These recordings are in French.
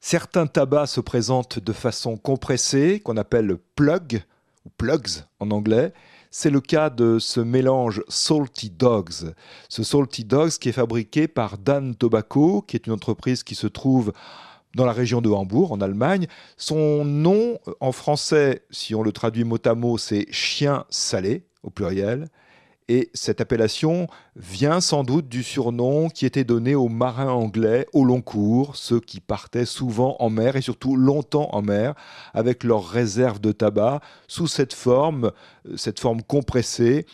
Certains tabacs se présentent de façon compressée, qu'on appelle plug, ou plugs en anglais. C'est le cas de ce mélange Salty Dogs. Ce Salty Dogs qui est fabriqué par Dan Tobacco, qui est une entreprise qui se trouve dans la région de Hambourg, en Allemagne. Son nom, en français, si on le traduit mot à mot, c'est chien salé, au pluriel. Et cette appellation vient sans doute du surnom qui était donné aux marins anglais au long cours, ceux qui partaient souvent en mer et surtout longtemps en mer avec leurs réserves de tabac sous cette forme, euh, cette forme compressée.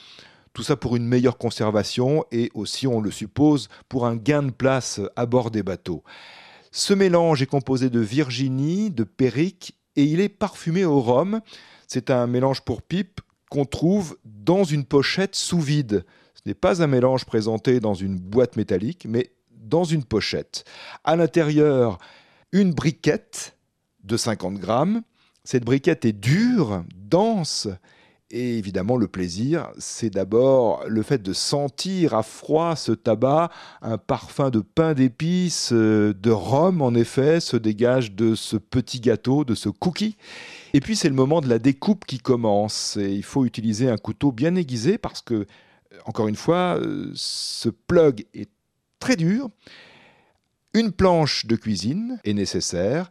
Tout ça pour une meilleure conservation et aussi, on le suppose, pour un gain de place à bord des bateaux. Ce mélange est composé de Virginie, de Périque et il est parfumé au rhum. C'est un mélange pour pipe qu'on trouve dans une pochette sous vide. Ce n'est pas un mélange présenté dans une boîte métallique, mais dans une pochette. À l'intérieur, une briquette de 50 grammes. Cette briquette est dure, dense, et évidemment, le plaisir, c'est d'abord le fait de sentir à froid ce tabac, un parfum de pain d'épices, euh, de rhum en effet, se dégage de ce petit gâteau, de ce cookie. Et puis c'est le moment de la découpe qui commence. Et il faut utiliser un couteau bien aiguisé parce que, euh, encore une fois, euh, ce plug est très dur. Une planche de cuisine est nécessaire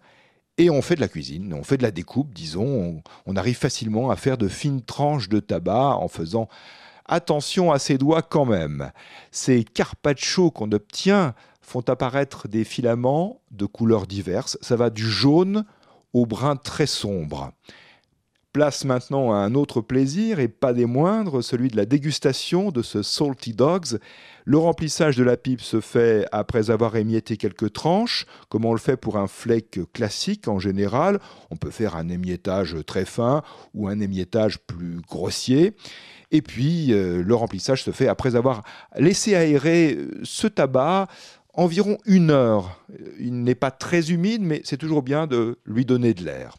et on fait de la cuisine, on fait de la découpe, disons, on, arrive facilement à faire de fines tranches de tabac en faisant attention à ses doigts quand même. Ces carpaccio qu'on obtient font apparaître des filaments de couleurs diverses, ça va du jaune au brun très sombre. Place maintenant à un autre plaisir, et pas des moindres, celui de la dégustation de ce Salty Dogs. Le remplissage de la pipe se fait après avoir émietté quelques tranches, comme on le fait pour un flake classique en général. On peut faire un émiettage très fin ou un émiettage plus grossier. Et puis, euh, le remplissage se fait après avoir laissé aérer euh, ce tabac environ une heure. Il n'est pas très humide, mais c'est toujours bien de lui donner de l'air.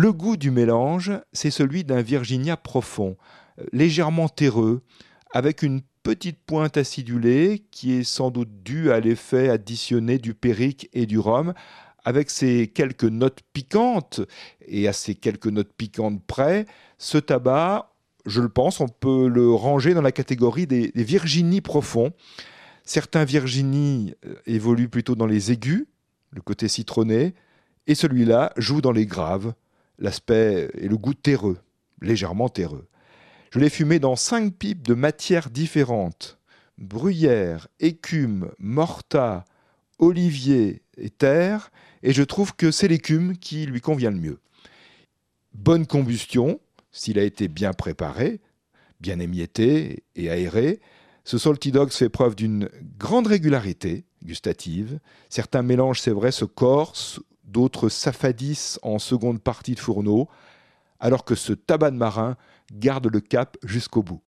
Le goût du mélange, c'est celui d'un Virginia profond, euh, légèrement terreux, avec une petite pointe acidulée qui est sans doute due à l'effet additionné du périque et du rhum, avec ses quelques notes piquantes, et à ces quelques notes piquantes près, ce tabac, je le pense, on peut le ranger dans la catégorie des, des Virginie profonds. Certains Virginie euh, évoluent plutôt dans les aigus, le côté citronné, et celui-là joue dans les graves, l'aspect et le goût terreux, légèrement terreux. Je l'ai fumé dans cinq pipes de matières différentes bruyère, écume, morta, olivier et terre, et je trouve que c'est l'écume qui lui convient le mieux. Bonne combustion, s'il a été bien préparé, bien émietté et aéré. Ce Salty Dogs fait preuve d'une grande régularité gustative. Certains mélanges, c'est vrai, se corsent d'autres s'affadissent en seconde partie de fourneau, alors que ce tabac de marin garde le cap jusqu'au bout.